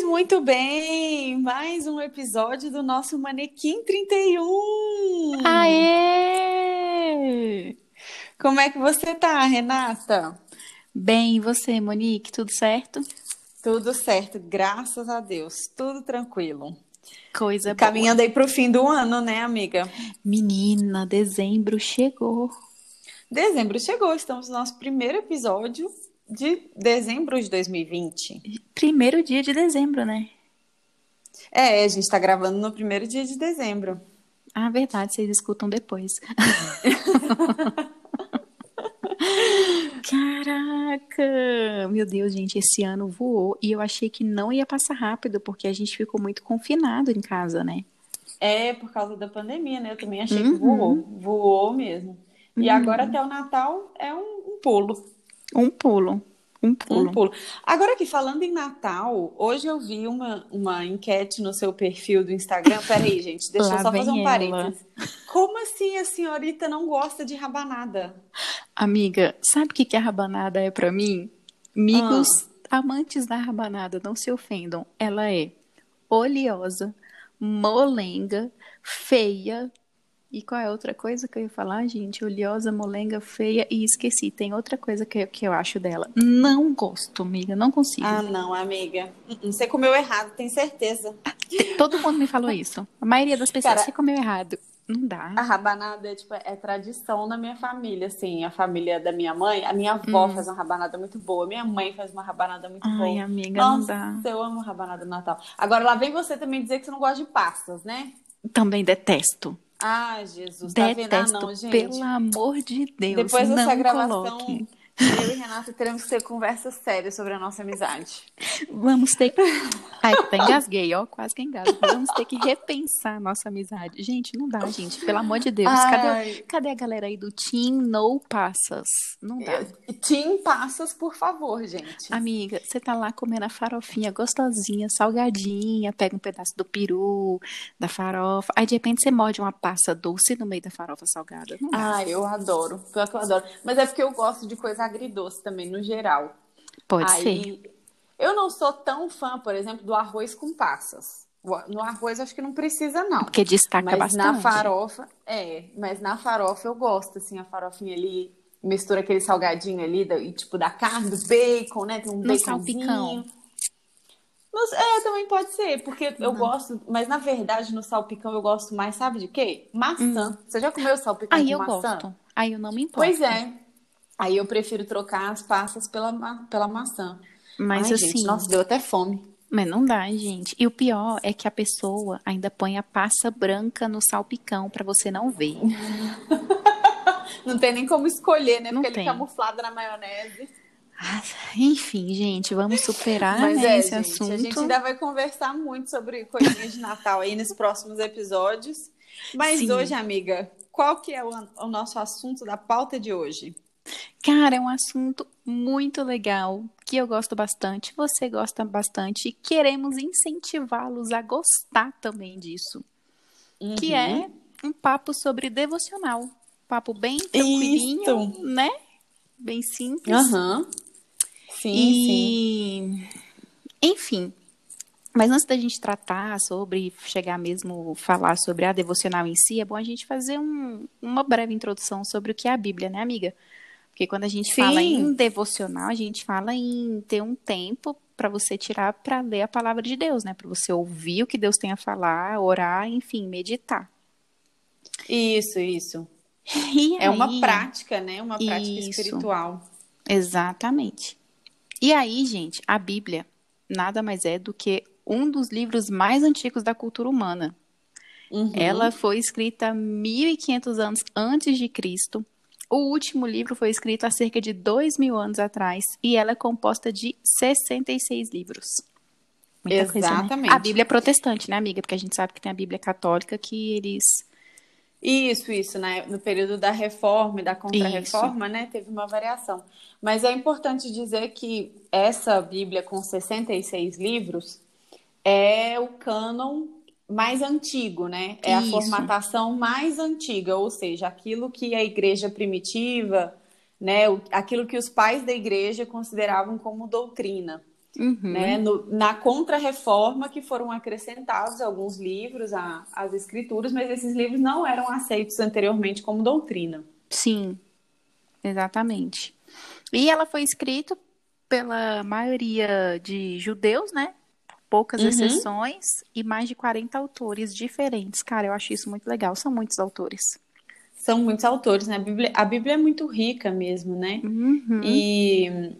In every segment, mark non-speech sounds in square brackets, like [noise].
Pois muito bem, mais um episódio do nosso Manequim 31. Aê! Como é que você tá, Renata? Bem, e você, Monique, tudo certo? Tudo certo, graças a Deus, tudo tranquilo. Coisa Caminhando boa. aí pro fim do ano, né, amiga? Menina, dezembro chegou. Dezembro chegou, estamos no nosso primeiro episódio de dezembro de 2020. Primeiro dia de dezembro, né? É, a gente tá gravando no primeiro dia de dezembro. Ah, verdade, vocês escutam depois. [laughs] Caraca! Meu Deus, gente, esse ano voou e eu achei que não ia passar rápido porque a gente ficou muito confinado em casa, né? É, por causa da pandemia, né? Eu também achei Uhum. que voou, voou mesmo. E Uhum. agora até o Natal é um, um pulo. Um pulo. Um pulo. Um pulo. Agora que falando em Natal, hoje eu vi uma, uma enquete no seu perfil do Instagram. Peraí, [laughs] gente, deixa Lá eu só fazer um ela. parênteses. Como assim a senhorita não gosta de rabanada? Amiga, sabe o que que a rabanada é pra mim? Amigos Ah. amantes da rabanada, não se ofendam. Ela é oleosa, molenga, feia. E qual é a outra coisa que eu ia falar, gente? Oleosa, molenga, feia e esqueci. Tem outra coisa que, que eu acho dela. Não gosto, amiga, não consigo. Ah, não, amiga. Uh-uh, Você comeu errado, tem certeza. [laughs] Todo mundo me falou isso. A maioria das pessoas Cara, você comeu errado. Não dá. A rabanada é, tipo, é tradição na minha família, assim. A família da minha mãe, a minha avó faz uma rabanada muito boa, minha mãe faz uma rabanada muito Hum. Ai, boa. amiga, não Nossa, dá. eu amo rabanada no Natal. Agora, lá vem você também dizer que você não gosta de pastas, né? Também detesto. Ai, Jesus, tá vendo? Ah, Detesto, não, gente. pelo amor de Deus. Depois dessa não gravação, coloque. Eu e Renata teremos que ter conversas sérias sobre a nossa amizade. Vamos ter que. Ai, até engasguei, ó, quase que engasgo. Vamos ter que repensar a nossa amizade. Gente, não dá, gente, pelo amor de Deus. Cadê, cadê a galera aí do Team No Passas? Não dá. Tim Passas, por favor, gente. Amiga, você tá lá comendo a farofinha gostosinha, salgadinha, pega um pedaço do peru, da farofa, aí de repente você morde uma passa doce no meio da farofa salgada. Não dá. Ai, eu adoro. Pior que eu adoro. Mas é porque eu gosto de coisa agridoce também, no geral. Pode ser. Aí, eu não sou tão fã, por exemplo, do arroz com passas. No arroz acho que não precisa, não. Porque destaca Mas bastante. na farofa, é, mas na farofa eu gosto, assim, a farofinha ali, mistura aquele salgadinho ali, da, e, tipo, da carne, do bacon, né? Tem um No baconzinho. salpicão. Nos- é, também pode ser, porque eu gosto, mas na verdade no salpicão eu gosto mais, sabe de quê? Maçã. Você já comeu salpicão Aí com eu maçã? gosto. Aí eu não me importo. Pois é. Aí eu prefiro trocar as passas pela, ma- pela maçã. Mas Ai, assim. gente, nossa, deu até fome. Mas não dá, gente. E o pior é que a pessoa ainda põe a passa branca no salpicão pra você não ver. [laughs] Não tem nem como escolher, né? Não Porque tem. ele camuflado na maionese. Ah, Enfim, gente, vamos superar Mas né, é, esse gente, assunto. a gente ainda vai conversar muito sobre coisinhas de Natal aí nos próximos episódios. Mas Sim. hoje, amiga, qual que é o, o nosso assunto da pauta de hoje? Cara, é um assunto muito legal, que eu gosto bastante, você gosta bastante, e queremos incentivá-los a gostar também disso. Que Uhum. é um papo sobre devocional. Papo bem tranquilinho, Isso. né? Bem simples. Aham. Sim, sim. E, enfim, mas antes da gente tratar sobre, chegar mesmo falar sobre a devocional em si, é bom a gente fazer um- uma breve introdução sobre o que é a Bíblia, né, amiga? Porque quando a gente Sim. fala em devocional, a gente fala em ter um tempo para você tirar para ler a palavra de Deus, né? Para você ouvir o que Deus tem a falar, orar, enfim, meditar. Isso, isso. E É uma aí- prática, né? Uma prática Isso. espiritual. Exatamente. E aí, gente, a Bíblia nada mais é do que um dos livros mais antigos da cultura humana. Uhum. Ela foi escrita 1500 anos antes de Cristo. O último livro foi escrito há cerca de dois mil anos atrás e ela é composta de 66 livros. Muita coisa, né? Exatamente. A Bíblia é protestante, né, amiga? Porque a gente sabe que tem a Bíblia católica que eles. Isso, isso, né? No período da reforma e da contra-reforma, né? Teve uma variação. Mas é importante dizer que essa Bíblia com 66 livros é o cânon mais antigo, né? É a Isso. formatação mais antiga, ou seja, aquilo que a igreja primitiva, né? Aquilo que os pais da igreja consideravam como doutrina. Uhum. Né? No, na Contra-Reforma, que foram acrescentados alguns livros às escrituras, mas esses livros não eram aceitos anteriormente como doutrina. Sim, exatamente. E ela foi escrita pela maioria de judeus, né? Poucas uhum. exceções e mais de 40 autores diferentes. Cara, eu acho isso muito legal. São muitos autores. São muitos autores, né? A Bíblia, a Bíblia é muito rica mesmo, né? Uhum. E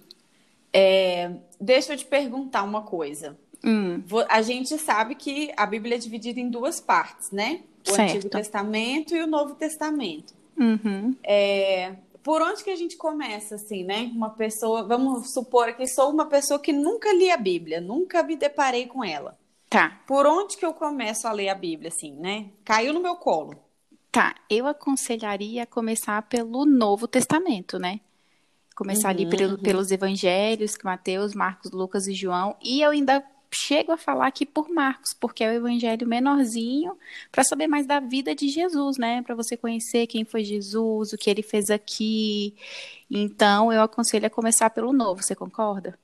é, deixa eu te perguntar uma coisa. Hum. A gente sabe que a Bíblia é dividida em duas partes, né? O certo. Antigo Testamento e o Novo Testamento. Uhum. É, por onde que a gente começa, assim, né? Uma pessoa, vamos supor que sou uma pessoa que nunca li a Bíblia, nunca me deparei com ela. Tá. Por onde que eu começo a ler a Bíblia, assim, né? Caiu no meu colo. Tá, eu aconselharia a começar pelo Novo Testamento, né? Começar uhum, ali pelo, uhum. pelos evangelhos, Mateus, Marcos, Lucas e João. E eu ainda chego a falar aqui por Marcos, porque é o evangelho menorzinho, para saber mais da vida de Jesus, né? Para você conhecer quem foi Jesus, o que ele fez aqui. Então, eu aconselho a começar pelo Novo, você concorda?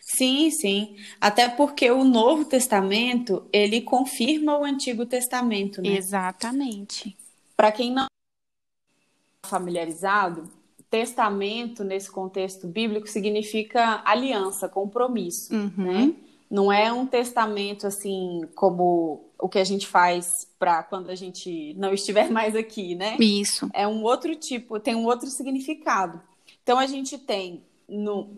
Sim, sim. Até porque o Novo Testamento, ele confirma o Antigo Testamento, né? Exatamente. Para quem não é familiarizado, testamento nesse contexto bíblico significa aliança, compromisso, uhum. né? Não é um testamento assim como o que a gente faz para quando a gente não estiver [laughs] mais aqui, né? Isso. É um outro tipo, tem um outro significado. Então a gente tem no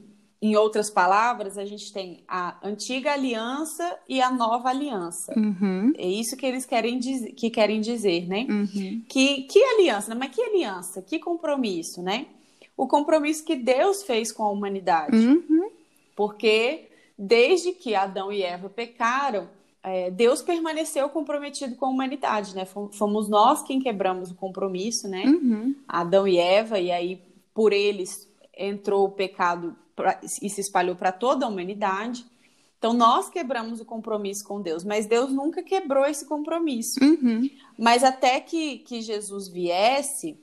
em outras palavras, a gente tem a antiga aliança e a nova aliança. Uhum. É isso que eles querem, dizer, que querem dizer, né? Uhum. Que, que aliança? Mas que aliança? Que compromisso, né? O compromisso que Deus fez com a humanidade. Uhum. Porque desde que Adão e Eva pecaram, é, Deus permaneceu comprometido com a humanidade, né? Fomos nós quem quebramos o compromisso, né? Uhum. Adão e Eva, e aí por eles entrou o pecado pra, e se espalhou para toda a humanidade. Então, nós quebramos o compromisso com Deus, mas Deus nunca quebrou esse compromisso. Uhum. Mas até que, que Jesus viesse,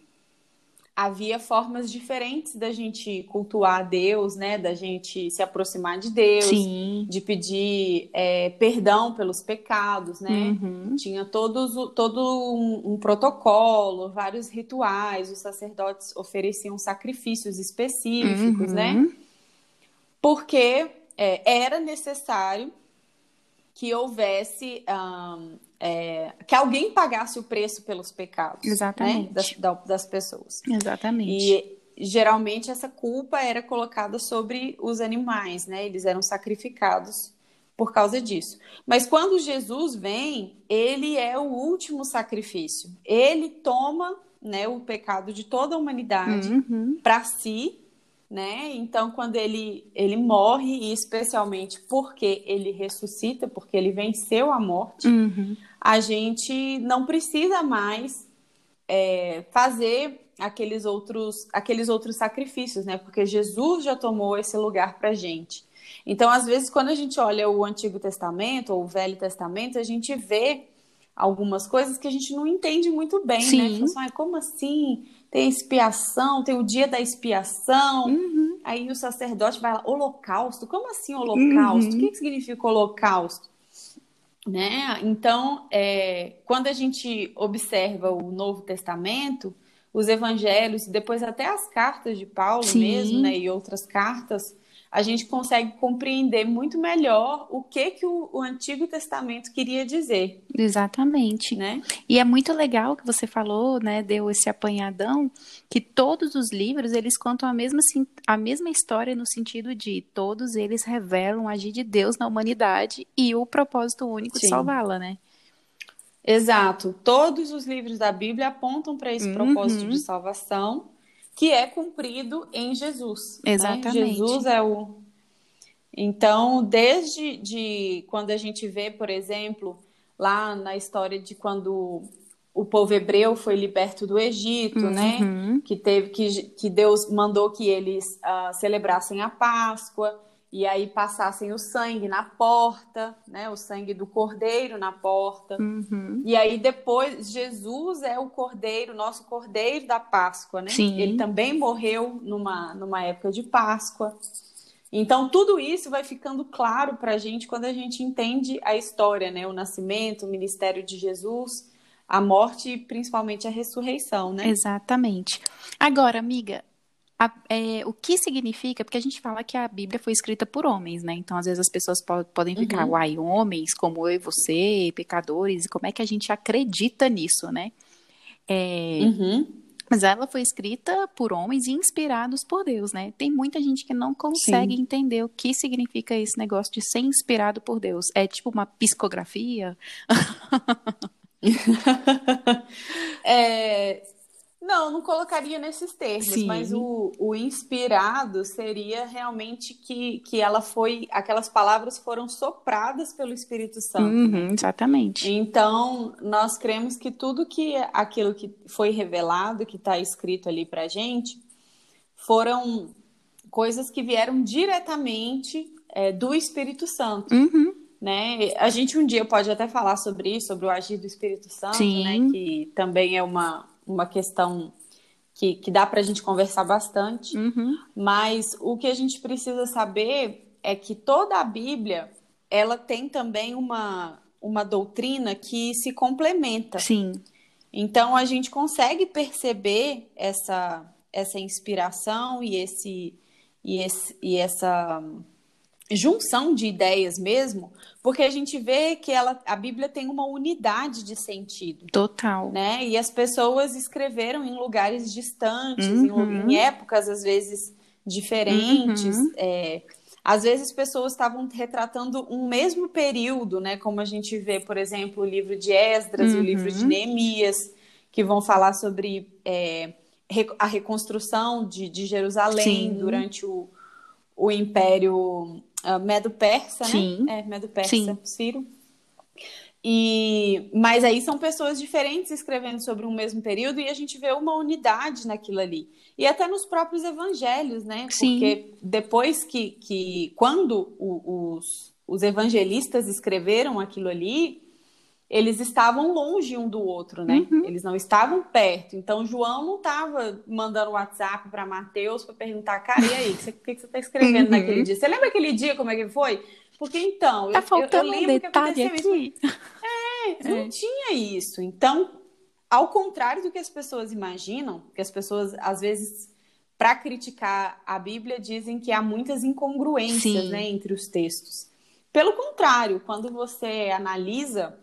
havia formas diferentes da gente cultuar Deus, né? Da gente se aproximar de Deus, Sim. de pedir é, perdão pelos pecados, né? Uhum. Tinha todos, todo um, um, protocolo, vários rituais, os sacerdotes ofereciam sacrifícios específicos, né? uhum. né? Porque é, era necessário que houvesse um, é, que alguém pagasse o preço pelos pecados né, Exatamente. Né, das, das pessoas. Exatamente. E geralmente essa culpa era colocada sobre os animais, né? Eles eram sacrificados por causa disso. Mas quando Jesus vem, ele é o último sacrifício. Ele toma né, o pecado de toda a humanidade uhum. para si né? Então, quando ele, ele morre, e especialmente porque ele ressuscita, porque ele venceu a morte, uhum. a gente não precisa mais é, fazer aqueles outros, aqueles outros sacrifícios, né? Porque Jesus já tomou esse lugar para gente. Então, às vezes, quando a gente olha o Antigo Testamento ou o Velho Testamento, a gente vê algumas coisas que a gente não entende muito bem, Sim. né? Assim, ah, como assim? tem expiação, tem o dia da expiação. Uhum. Aí o sacerdote vai lá, holocausto. Como assim holocausto? Uhum. O que, que significa holocausto? Né? Então, é, quando a gente observa o Novo Testamento, os evangelhos, depois até as cartas de Paulo Sim. mesmo, né, e outras cartas, a gente consegue compreender muito melhor o que, que o, o, Antigo Testamento queria dizer. Exatamente. Né? E é muito legal que você falou, né, deu esse apanhadão, que todos os livros, eles contam a mesma, a mesma história no sentido de todos eles revelam a agir de Deus na humanidade e o propósito único Sim. de salvá-la, né? Exato. Todos os livros da Bíblia apontam para esse uhum. propósito de salvação que é cumprido em Jesus. Né? Exatamente. Né? Jesus é o. Então, desde de quando a gente vê, por exemplo, lá na história de quando o povo hebreu foi liberto do Egito, né? uhum. né? Que teve que, que Deus mandou que eles uh, celebrassem a Páscoa e aí passassem o sangue na porta, né? O sangue do cordeiro na porta. Uhum. E aí depois Jesus é o cordeiro, nosso cordeiro da Páscoa, né? Sim. Ele também morreu numa, numa época de Páscoa. Então, tudo isso vai ficando claro para a gente quando a gente entende a história, né? O nascimento, o ministério de Jesus, a morte e principalmente a ressurreição, né? Exatamente. Agora, amiga, a, é, o que significa? Porque a gente fala que a Bíblia foi escrita por homens, né? Então, às vezes as pessoas po podem ficar, uhum. uai, homens como eu e você, pecadores, e como é que a gente acredita nisso, né? É, uhum. Mas ela foi escrita por homens e inspirados por Deus, né? Tem muita gente que não consegue Sim. entender o que significa esse negócio de ser inspirado por Deus. É tipo uma psicografia? [laughs] não, não colocaria nesses termos, Sim. mas o, o inspirado seria realmente que, que ela foi, aquelas palavras foram sopradas pelo Espírito Santo. Uhum, exatamente. Então, nós cremos que tudo que aquilo que foi revelado, que está escrito ali para gente, foram coisas que vieram diretamente é, do Espírito Santo. Uhum. Né? A gente um dia pode até falar sobre isso, sobre o agir do Espírito Santo, né? que também é uma, uma questão que, que dá para a gente conversar bastante, uhum. mas o que a gente precisa saber é que toda a Bíblia ela tem também uma, uma doutrina que se complementa. Sim. Então a gente consegue perceber essa, essa inspiração e esse, e, esse, e essa junção de ideias mesmo, porque a gente vê que ela, a Bíblia tem uma unidade de sentido. Total. Né? E as pessoas escreveram em lugares distantes, uhum. em, em, épocas às vezes diferentes. Uhum. É, às vezes pessoas estavam retratando um mesmo período, né? Como a gente vê, por exemplo, o livro de Esdras uhum. e o livro de uhum. Neemias, que vão falar sobre é, a reconstrução de, de Jerusalém Sim. durante o, o Império uh, Medo-Persa, né? É, Medo-Persa, Sim. Ciro. E, mas aí são pessoas diferentes escrevendo sobre um mesmo período e a gente vê uma unidade naquilo ali. E até nos próprios evangelhos, né? Sim. Porque depois que, que quando o, os, os evangelistas escreveram aquilo ali, eles estavam longe um do outro, né? Uhum. Eles não estavam perto. Então, João não estava mandando WhatsApp para Mateus para perguntar, cara, e aí, o que, que, você está escrevendo uhum. naquele dia? Você lembra aquele dia como é que foi? Porque então, tá eu, faltando eu, eu lembro um detalhe que aqui. isso. É, [laughs] não é. tinha isso. Então, ao contrário do que as pessoas imaginam, que as pessoas às vezes para criticar a Bíblia dizem que há muitas incongruências, né, entre os textos. Pelo contrário, quando você analisa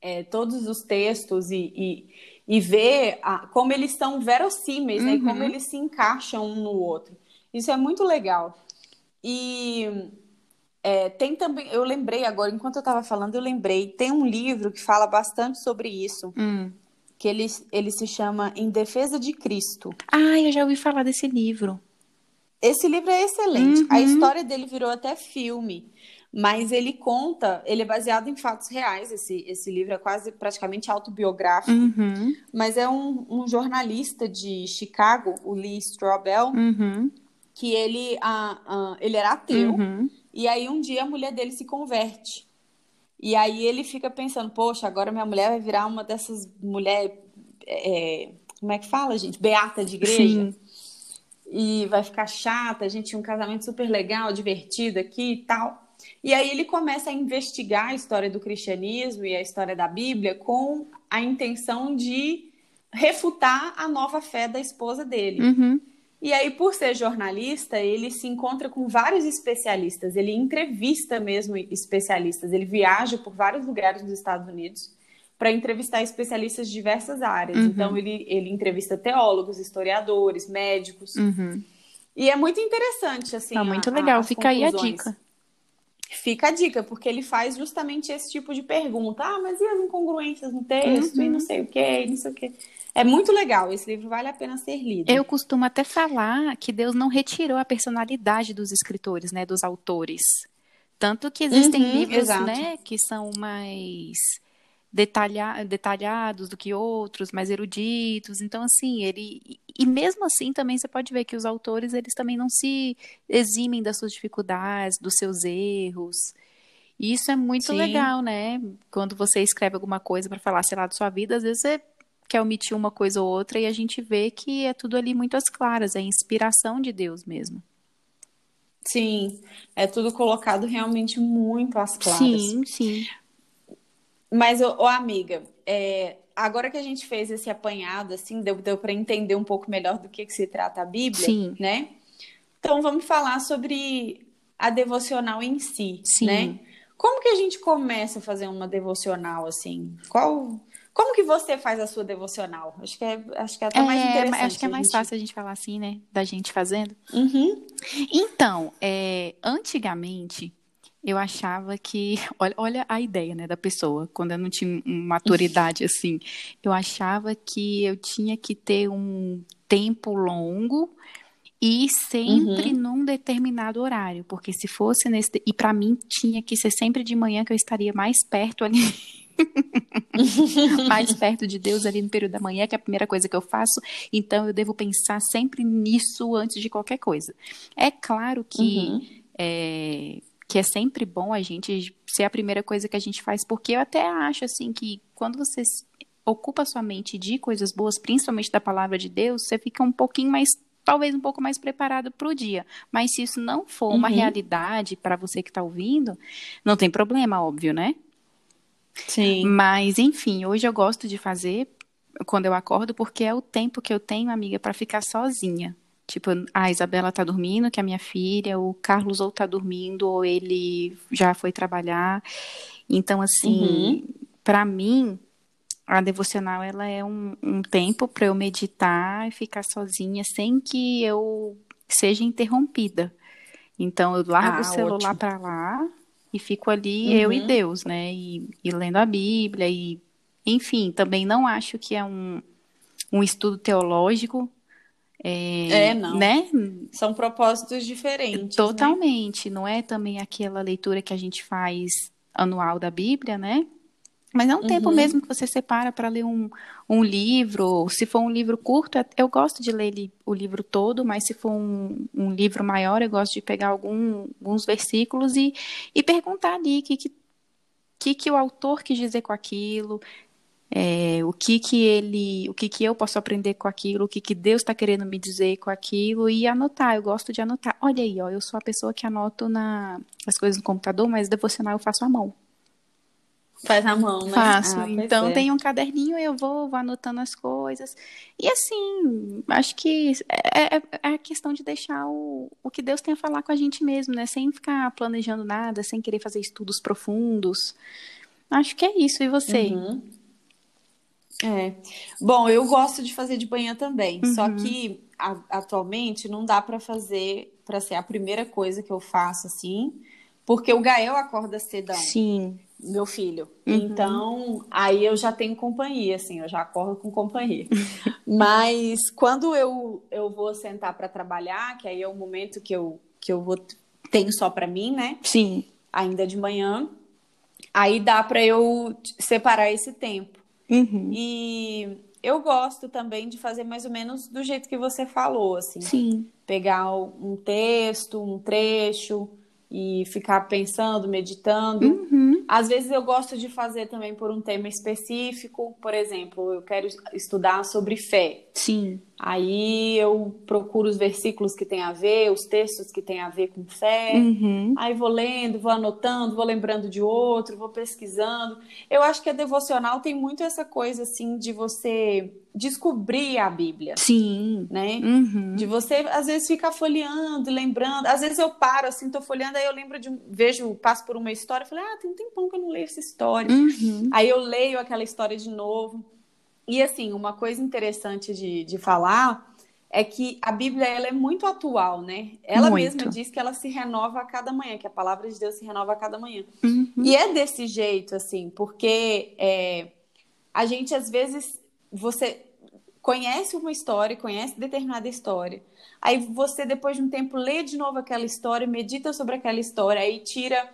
é, todos os textos e, e, e ver a, como eles são verossímeis, uhum. né? E como eles se encaixam um no outro. Isso é muito legal. E é, tem também, eu lembrei agora, enquanto eu estava falando, eu lembrei, tem um livro que fala bastante sobre isso. Hum. Que ele, ele se chama Em Defesa de Cristo. Ah, eu já ouvi falar desse livro. Esse livro é excelente. Uhum. A história dele virou até filme. Mas ele conta, ele é baseado em fatos reais. Esse, esse livro é quase praticamente autobiográfico. Uhum. Mas é um, um, jornalista de Chicago, o Lee Strobel, uhum. que ele, uh, ele era ateu. Uhum. E aí um dia a mulher dele se converte. E aí ele fica pensando, poxa, agora minha mulher vai virar uma dessas mulheres. É, como é que fala, gente? Beata de igreja. Sim. E vai ficar chata, a gente tinha um casamento super legal, divertido aqui e tal. E aí ele começa a investigar a história do cristianismo e a história da Bíblia com a intenção de refutar a nova fé da esposa dele. Uhum. E aí, por ser jornalista, ele se encontra com vários especialistas, ele entrevista mesmo especialistas, ele viaja por vários lugares dos Estados Unidos para entrevistar especialistas de diversas áreas. Uhum. Então, ele, ele entrevista teólogos, historiadores, médicos. Uhum. E é muito interessante, assim. Tá muito legal, fica conclusões. aí a dica. Fica a dica, porque ele faz justamente esse tipo de pergunta. Ah, mas e as incongruências no texto? Uhum. E não sei o quê, e não sei o quê. É muito legal, esse livro vale a pena ser lido. Eu costumo até falar que Deus não retirou a personalidade dos escritores, né, dos autores. Tanto que existem uhum, livros, exato. né, que são mais detalha, detalhados do que outros, mais eruditos. Então, assim, ele. E mesmo assim, também você pode ver que os autores, eles também não se eximem das suas dificuldades, dos seus erros. E isso é muito Sim. legal, né? Quando você escreve alguma coisa para falar, sei lá, da sua vida, às vezes você quer omitir uma coisa ou outra e a gente vê que é tudo ali muito às claras, é inspiração de Deus mesmo. Sim, é tudo colocado realmente muito às claras. Sim, sim. Mas, ô, ô amiga, é, agora que a gente fez esse apanhado, assim, deu, deu para entender um pouco melhor do que, que se trata a Bíblia, Sim. né? Então vamos falar sobre a devocional em si, Sim. né? Como que a gente começa a fazer uma devocional assim? Qual como que você faz a sua devocional? Acho que é, acho que é até mais É, interessante. acho que é mais gente- fácil a gente falar assim, né? Da gente fazendo. Uhum. Então, é, antigamente, eu achava que. [laughs] Olha, olha a ideia, né, da pessoa, quando eu não tinha maturidade assim. Eu achava que eu tinha que ter um tempo longo e sempre num determinado horário, porque se fosse nesse. E para mim tinha que ser sempre de manhã que eu estaria mais perto ali. [laughs] mais perto de Deus ali no período da manhã, que é a primeira coisa que eu faço. Então eu devo pensar sempre nisso antes de qualquer coisa. É claro que Uhum. é, que é sempre bom a gente ser a primeira coisa que a gente faz, porque eu até acho assim que quando você ocupa sua mente de coisas boas, principalmente da palavra de Deus, você fica um pouquinho mais, talvez um pouco mais preparado para o dia. Mas se isso não for uma Uhum. realidade para você que está ouvindo, não tem problema, óbvio, né? Sim. Mas, enfim, hoje eu gosto de fazer quando eu acordo, porque é o tempo que eu tenho, amiga, para ficar sozinha. Tipo, a Isabela tá dormindo, que é a minha filha, o Carlos ou tá dormindo, ou ele já foi trabalhar. Então, assim, para mim, a devocional, ela é um, um tempo para eu meditar e ficar sozinha, sem que eu seja interrompida. Então, eu largo Ah, o celular para lá e fico ali, eu e Uhum. Deus, né? E, e lendo a Bíblia e, enfim, também não acho que é um, um estudo teológico, É, não. né? São propósitos diferentes. né? Totalmente, não é também aquela leitura que a gente faz anual da Bíblia, né? Mas é um tempo Uhum. mesmo que você separa para ler um, um livro. Se for um livro curto, é- eu gosto de ler o livro todo, mas se for um, um livro maior, eu gosto de pegar algum- alguns versículos e, e perguntar ali o que, que, que, que o autor quis dizer com aquilo, é, o que que ele, o que que eu posso aprender com aquilo, o que que Deus está querendo me dizer com aquilo e anotar. Eu gosto de anotar. Olha aí, ó, eu sou a pessoa que anoto na, as coisas no computador, mas devocional eu faço à mão. Faz a mão, né? Faço. Ah, então é. tem um caderninho, eu vou, vou anotando as coisas. E assim, acho que é, é- é a questão de deixar o, o que Deus tem a falar com a gente mesmo, né? Sem ficar planejando nada, sem querer fazer estudos profundos. Acho que é isso. E você? Uhum. É. Bom, eu gosto de fazer de manhã também, Uhum. só que a- atualmente não dá para fazer, para ser a primeira coisa que eu faço assim, porque o Gael acorda cedão, Sim. meu filho. Uhum. Então, aí eu já tenho companhia, assim, eu já acordo com companhia. [laughs] Mas quando eu, eu vou sentar para trabalhar, que aí é o momento que eu, que eu vou tenho só para mim, né? Sim. Ainda de manhã, aí dá para eu separar esse tempo. Uhum. E eu gosto também de fazer mais ou menos do jeito que você falou, assim, Sim. pegar um texto, um trecho e ficar pensando, meditando. Uhum. Às vezes eu gosto de fazer também por um tema específico, por exemplo, eu quero estudar sobre fé. Sim. Aí eu procuro os versículos que têm a ver, os textos que têm a ver com fé. Uhum. Aí vou lendo, vou anotando, vou lembrando de outro, vou pesquisando. Eu acho que a devocional tem muito essa coisa assim de você descobrir a Bíblia, Sim. né? Uhum. De você às vezes ficar folheando, lembrando. Às vezes eu paro assim, tô folheando, aí eu lembro de um, vejo, passo por uma história, falei: "Ah, tem um tempão que eu não leio essa história". Uhum. Aí eu leio aquela história de novo. E assim, uma coisa interessante de, de falar é que a Bíblia ela é muito atual, né? Ela Muito. mesma diz que ela se renova a cada manhã, que a palavra de Deus se renova a cada manhã. Uhum. E é desse jeito, assim, porque é, a gente às vezes você conhece uma história, conhece determinada história. Aí você, depois de um tempo, lê de novo aquela história, medita sobre aquela história, aí tira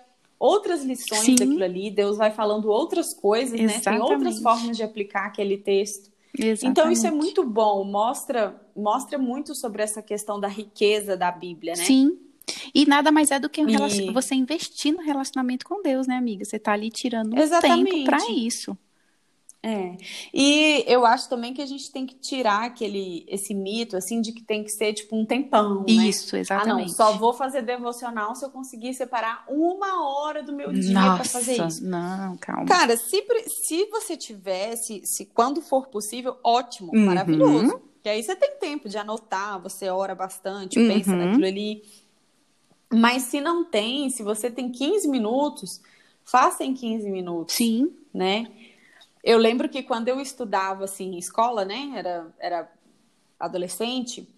outras lições Sim. daquilo ali, Deus vai falando outras coisas, né? Tem outras Exatamente. formas de aplicar aquele texto. Exatamente. Então isso é muito bom, mostra mostra muito sobre essa questão da riqueza da Bíblia, né? Sim. E nada mais é do que um E- relacion- você investir no relacionamento com Deus, né, amiga? Você tá ali tirando um Exatamente. tempo pra isso. É. E eu acho também que a gente tem que tirar aquele esse mito assim de que tem que ser tipo um tempão, né? Isso, exatamente. Ah, não, só vou fazer devocional se eu conseguir separar uma hora do meu dia para fazer isso. Não, calma. Cara, se, se você tivesse, se quando for possível, ótimo, uhum. maravilhoso. Que aí você tem tempo de anotar, você ora bastante, uhum. pensa naquilo ali. Mas se não tem, se você tem 15 minutos, faça em 15 minutos. Sim. Né? Eu lembro que quando eu estudava assim em escola, né, era, era adolescente,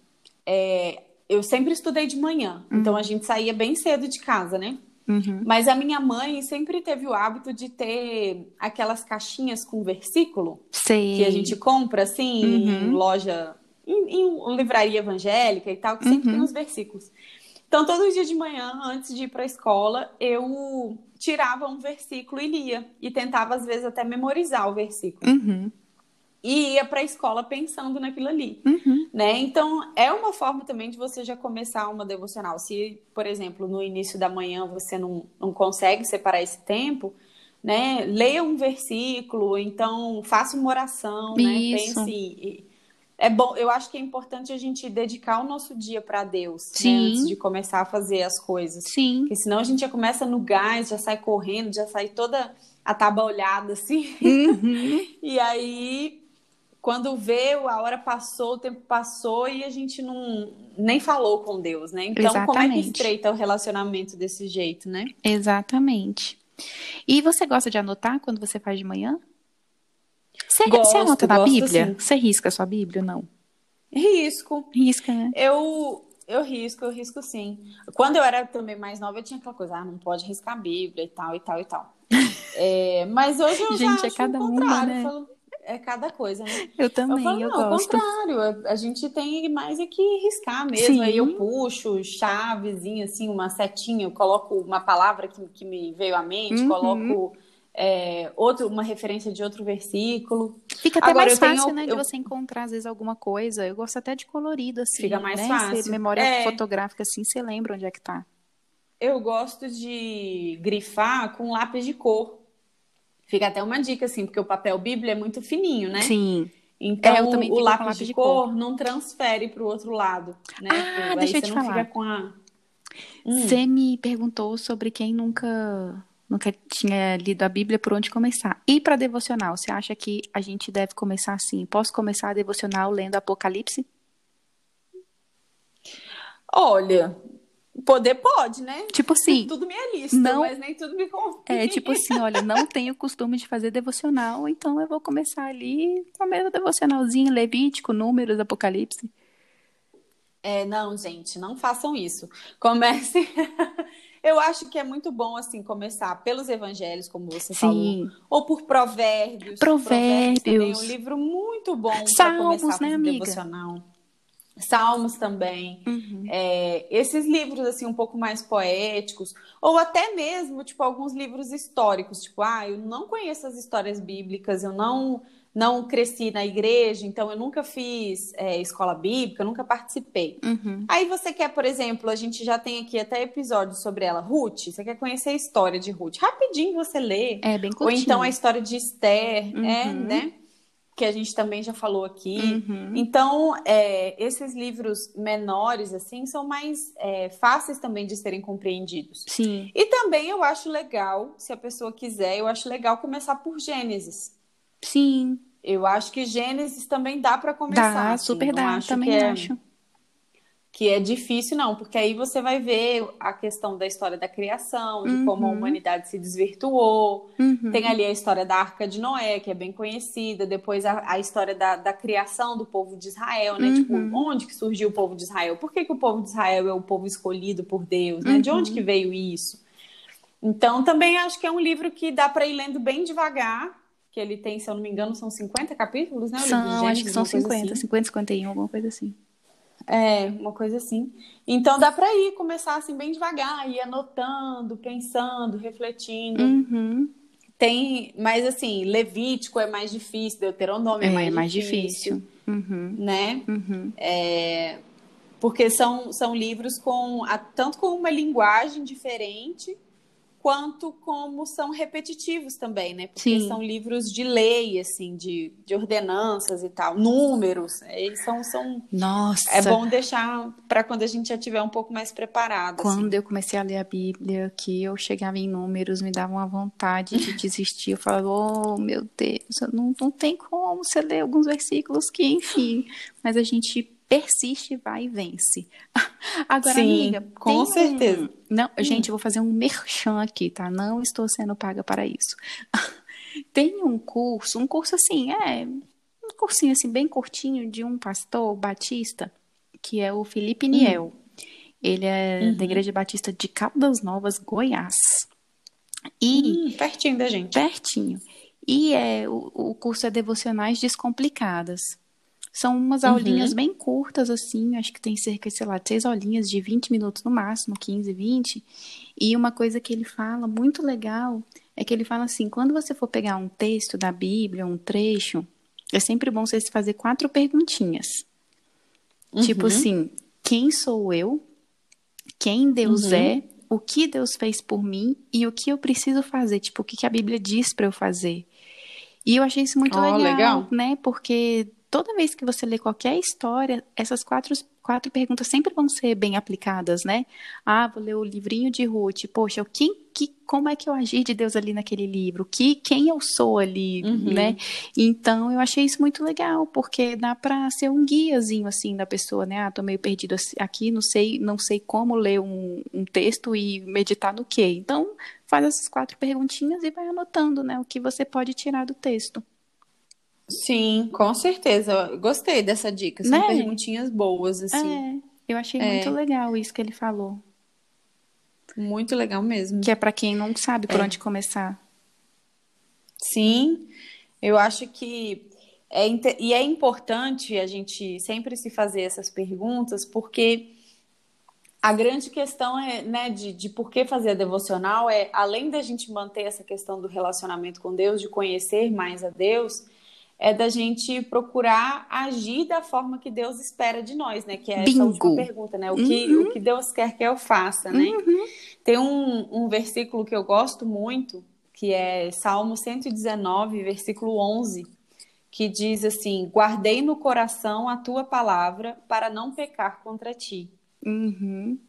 é, eu sempre estudei de manhã. Uhum. Então a gente saía bem cedo de casa, né? Uhum. Mas a minha mãe sempre teve o hábito de ter aquelas caixinhas com versículo Sei. que a gente compra assim uhum. em loja, em, em, livraria evangélica e tal, que sempre tem uhum. os versículos. Então, todo dia de manhã, antes de ir para a escola, eu tirava um versículo e lia. E tentava, às vezes, até memorizar o versículo. Uhum. E ia para a escola pensando naquilo ali. Uhum. Né? Então, é uma forma também de você já começar uma devocional. Se, por exemplo, no início da manhã você não, não consegue separar esse tempo, né? Leia um versículo, então faça uma oração, né? Pense é bom, eu acho que é importante a gente dedicar o nosso dia para Deus, né, antes de começar a fazer as coisas. Sim. Porque senão a gente já começa no gás, já sai correndo, já sai toda atabalhada assim. Uhum. [laughs] e aí quando vê, a hora passou, o tempo passou e a gente não nem falou com Deus, né? Então, Exatamente. como é que estreita o relacionamento desse jeito, né? Exatamente. E você gosta de anotar quando você faz de manhã? Você, gosto, você anota na Bíblia? Sim. Você risca a sua Bíblia ou não? Risco. Risca, né? Eu, eu risco, eu risco sim. Quando eu era também mais nova, eu tinha aquela coisa, ah, não pode riscar a Bíblia e tal, e tal, e tal. [laughs] é, mas hoje eu gente, já é cada o uma, né? Falo, é cada coisa, né? Eu também, eu, falo, eu não, gosto. Ao contrário, a gente tem mais é que riscar mesmo. Sim. Aí eu puxo chavezinha, assim, uma setinha, eu coloco uma palavra que, que me veio à mente, Uhum. coloco é, outro, uma referência de outro versículo. Fica até Agora, mais eu tenho- fácil, né, de eu- você encontrar, às vezes, alguma coisa. Eu gosto até de colorido, assim, Fica mais né? fácil. Você- memória É. fotográfica, assim, você lembra onde é que tá. Eu gosto de grifar com lápis de cor. Fica até uma dica, assim, porque o papel Bíblia é muito fininho, né? Sim. Então, É, o com lápis, lápis de, de cor, não transfere para o outro lado, né? Ah, Aí deixa eu te falar. a... Hum. Você me perguntou sobre quem nunca nunca tinha lido a Bíblia, por onde começar. E para devocional, você acha que a gente deve começar assim? Posso começar a devocional lendo Apocalipse? Olha, poder pode, né? Tipo assim, Tudo me é lícito, não- mas nem tudo me convém. é tipo assim, olha, não tenho costume de fazer devocional, então eu vou começar ali com a mesma devocionalzinha, Levítico, Números, Apocalipse. É, não, gente, não façam isso. Comecem. [laughs] Eu acho que é muito bom, assim, começar pelos evangelhos, como você falou. Sim. Ou por provérbios. Provérbios. é um livro muito bom para começar né, amiga? devocional. Salmos também. Uhum. É, esses livros, assim, um pouco mais poéticos. Ou até mesmo, tipo, alguns livros históricos. Tipo, ah, eu não conheço as histórias bíblicas, eu não, não cresci na igreja, então eu nunca fiz é, escola bíblica, nunca participei. Uhum. Aí você quer, por exemplo, a gente já tem aqui até episódios sobre ela, Ruth. Você quer conhecer a história de Ruth? Rapidinho você lê. É bem Ou curtinho. então a história de Esther, é, Uhum. né? Que a gente também já falou aqui. Uhum. Então, é, esses livros menores, assim, são mais é, fáceis também de serem compreendidos. Sim. E também eu acho legal, se a pessoa quiser, eu acho legal começar por Gênesis. Sim. Eu acho que Gênesis também dá para começar. Dá, assim, super dá, acho também que é- acho. que é difícil, não, porque aí você vai ver a questão da história da criação, de como a Uhum. humanidade se desvirtuou. Uhum. Tem ali a história da Arca de Noé, que é bem conhecida. Depois a, a história da, da criação do povo de Israel, né? Uhum. Tipo, onde que surgiu o povo de Israel? Por que, que o povo de Israel é o povo escolhido por Deus? Né? De Uhum. onde que veio isso? Então, também acho que é um livro que dá para ir lendo bem devagar, que ele tem, se eu não me engano, são 50 capítulos, né? São, acho Gênesis, que são uma coisa 50, assim. 50, 51, alguma coisa assim. É, uma coisa assim. Então dá para ir começar assim bem devagar, ir anotando, pensando, refletindo. Uhum. Tem, mas assim, Levítico é mais difícil, Deuteronômio é, É, mais, difícil, Uhum. né? Uhum. É, porque são, são livros com a- tanto com uma linguagem diferente, quanto como são repetitivos também, né? Porque Sim. são livros de lei, assim, de, de ordenanças e tal, números. Eles são, são. Nossa! É bom deixar para quando a gente já tiver um pouco mais preparado. Quando assim. eu comecei a ler a Bíblia, que eu chegava em números, me dava uma vontade de [laughs] desistir. Eu falava, oh, meu Deus, não, não tem como você ler alguns versículos que, enfim. Mas a gente persiste, vai e vence. [laughs] Agora, Sim, amiga, com certeza. Um... Não, hum. gente, eu vou fazer um merchan aqui, tá? Não estou sendo paga para isso. [laughs] tem um curso, um curso assim, é um cursinho assim bem curtinho de um pastor batista, que é o Felipe Niel. Hum. Ele é uhum. da Igreja Batista de Caldas Novas, Goiás. E hum, pertinho da gente. Pertinho. E é o, o curso é Devocionais Descomplicadas. São umas uhum. aulinhas bem curtas, assim, acho que tem cerca, sei lá, seis aulinhas de 20 minutos no máximo, 15, 20. E uma coisa que ele fala muito legal é que ele fala assim: quando você for pegar um texto da Bíblia, um trecho, é sempre bom você fazer quatro perguntinhas. Uhum. Tipo assim: quem sou eu? Quem Deus uhum. é? O que Deus fez por mim e o que eu preciso fazer? Tipo, o que a Bíblia diz para eu fazer? E eu achei isso muito oh, legal, legal, né? Porque toda vez que você lê qualquer história, essas quatro, quatro perguntas sempre vão ser bem aplicadas, né? Ah, vou ler o livrinho de Ruth. Poxa, que, que, como é que eu agi de Deus ali naquele livro? Que, quem eu sou ali, uhum. né? Então, eu achei isso muito legal, porque dá para ser um guiazinho, assim, da pessoa, né? Ah, tô meio perdido aqui, não sei, não sei como ler um, um texto e meditar no quê. Então, faz essas quatro perguntinhas e vai anotando, né? O que você pode tirar do texto. Sim, com certeza. Gostei dessa dica. São né? perguntinhas boas, assim. É, eu achei é. muito legal isso que ele falou. Muito legal mesmo. Que é para quem não sabe por é. onde começar. Sim, eu acho que é, e é importante a gente sempre se fazer essas perguntas, porque a grande questão é, né, de, de por que fazer a devocional é, além da gente manter essa questão do relacionamento com Deus, de conhecer mais a Deus, é da gente procurar agir da forma que Deus espera de nós, né? Que é essa Bingo. última pergunta, né? O que, uhum. o que Deus quer que eu faça, né? Uhum. Tem um, um versículo que eu gosto muito, que é Salmo 119, versículo 11, que diz assim: Guardei no coração a tua palavra para não pecar contra ti. Uhum.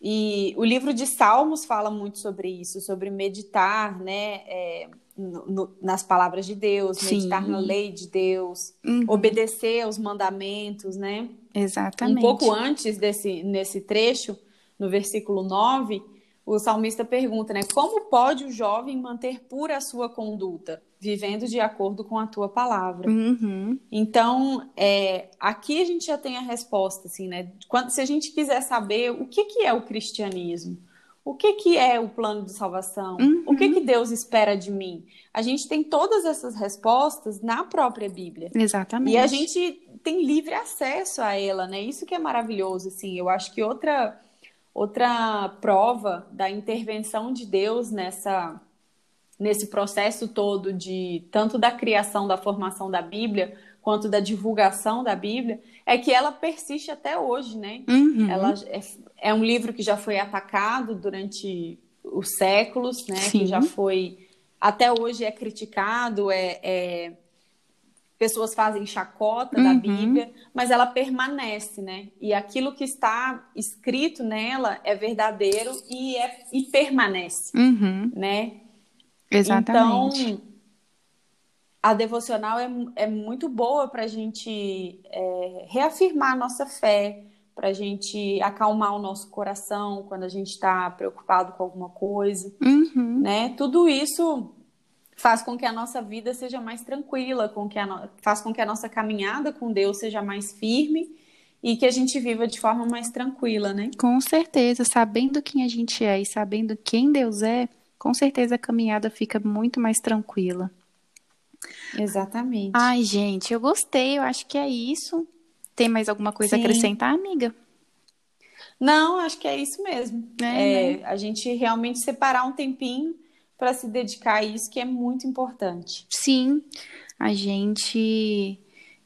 E o livro de Salmos fala muito sobre isso, sobre meditar, né? É, no, nas palavras de Deus, Sim. meditar na lei de Deus, uhum. obedecer aos mandamentos, né? Exatamente. Um pouco antes desse nesse trecho, no versículo 9, o salmista pergunta, né? Como pode o jovem manter pura a sua conduta, vivendo de acordo com a tua palavra? Uhum. Então, é, aqui a gente já tem a resposta, assim, né? Quando, se a gente quiser saber o que, que é o cristianismo, o que, que é o plano de salvação? Uhum. O que, que Deus espera de mim? A gente tem todas essas respostas na própria Bíblia. Exatamente. E a gente tem livre acesso a ela, né? Isso que é maravilhoso, assim. Eu acho que outra, outra prova da intervenção de Deus nessa nesse processo todo de tanto da criação da formação da Bíblia quanto da divulgação da Bíblia é que ela persiste até hoje, né? Uhum. Ela é, é, um livro que já foi atacado durante os séculos, né? Sim. Que já foi até hoje é criticado, é, é pessoas fazem chacota uhum. da Bíblia, mas ela permanece, né? E aquilo que está escrito nela é verdadeiro e é e permanece, uhum. né? Exatamente. Então a devocional é, é muito boa para a gente é, reafirmar a nossa fé, para a gente acalmar o nosso coração quando a gente está preocupado com alguma coisa, uhum. né? Tudo isso faz com que a nossa vida seja mais tranquila, com que no... faz com que a nossa caminhada com Deus seja mais firme e que a gente viva de forma mais tranquila, né? Com certeza, sabendo quem a gente é e sabendo quem Deus é, com certeza a caminhada fica muito mais tranquila. Exatamente. Ai, gente, eu gostei, eu acho que é isso. Tem mais alguma coisa Sim. a acrescentar, amiga? Não, acho que é isso mesmo. É, é né? A gente realmente separar um tempinho para se dedicar a isso, que é muito importante. Sim, a gente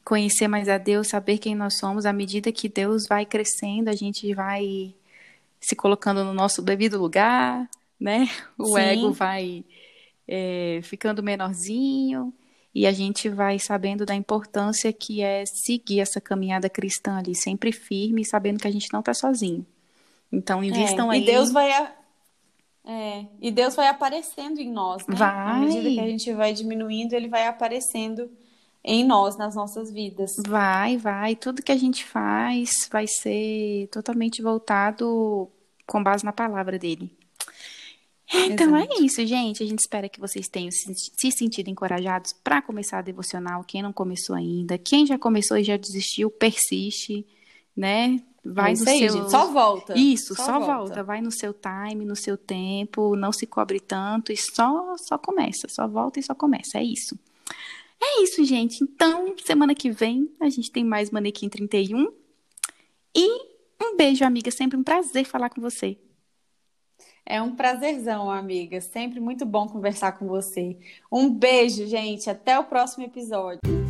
conhecer mais a Deus, saber quem nós somos, à medida que Deus vai crescendo, a gente vai se colocando no nosso devido lugar, né? O Sim. ego vai é, ficando menorzinho e a gente vai sabendo da importância que é seguir essa caminhada cristã ali, sempre firme, sabendo que a gente não está sozinho. Então, invistam é, aí. E Deus vai. A... É, e Deus vai aparecendo em nós, né? Vai. À medida que a gente vai diminuindo, ele vai aparecendo em nós, nas nossas vidas. Vai, vai. Tudo que a gente faz vai ser totalmente voltado com base na palavra dele. Então é Exato. é isso, gente. A gente espera que vocês tenham se, se sentido encorajados para começar a devocional. Quem não começou ainda, quem já começou e já desistiu, persiste, né? Vai é no aí, seu. Gente, só volta. Isso, só, só volta. volta. Vai no seu time, no seu tempo, não se cobre tanto e só, só começa. Só volta e só começa. É isso. É isso, gente. Então, semana que vem a gente tem mais Manequim 31. E um beijo, amiga. Sempre um prazer falar com você. É um prazerzão, amiga. Sempre muito bom conversar com você. Um beijo, gente. Até o próximo episódio.